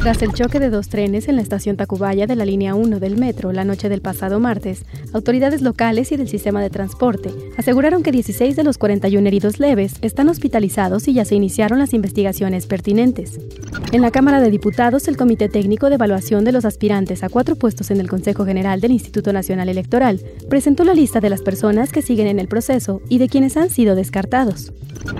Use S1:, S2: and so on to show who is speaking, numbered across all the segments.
S1: Tras el choque de dos trenes en la estación Tacubaya de la línea 1 del metro la noche del pasado martes, autoridades locales y del sistema de transporte aseguraron que 16 de los 41 heridos leves están hospitalizados y ya se iniciaron las investigaciones pertinentes. En la Cámara de Diputados, el Comité Técnico de Evaluación de los aspirantes a cuatro puestos en el Consejo General del Instituto Nacional Electoral presentó la lista de las personas que siguen en el proceso y de quienes han sido descartados.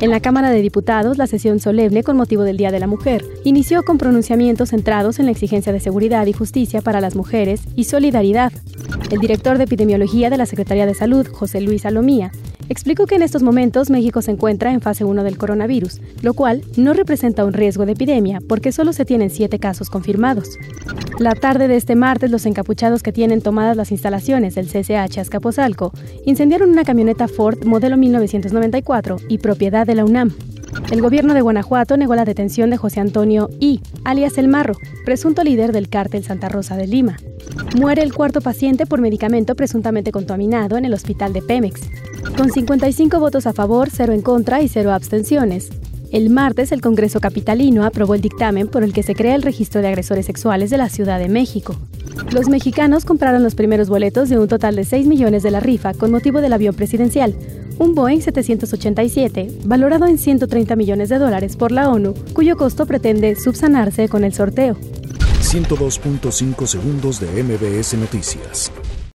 S1: En la Cámara de Diputados, la sesión solemne con motivo del Día de la Mujer inició con pronunciamientos centrados en la exigencia de seguridad y justicia para las mujeres y solidaridad. El director de epidemiología de la Secretaría de Salud, José Luis Salomía, explicó que en estos momentos México se encuentra en fase 1 del coronavirus, lo cual no representa un riesgo de epidemia porque solo se tienen siete casos confirmados. La tarde de este martes, los encapuchados que tienen tomadas las instalaciones del CCH Azcapotzalco incendiaron una camioneta Ford modelo 1994 y propiedad de la UNAM. El gobierno de Guanajuato negó la detención de José Antonio I, alias El Marro, presunto líder del cártel Santa Rosa de Lima. Muere el cuarto paciente por medicamento presuntamente contaminado en el hospital de Pemex. Con 55 votos a favor, 0 en contra y 0 abstenciones. El martes, el Congreso Capitalino aprobó el dictamen por el que se crea el registro de agresores sexuales de la Ciudad de México. Los mexicanos compraron los primeros boletos de un total de 6 millones de la rifa con motivo del avión presidencial, un Boeing 787, valorado en 130 millones de dólares por la ONU, cuyo costo pretende subsanarse con el sorteo.
S2: 102.5 segundos de MBS Noticias.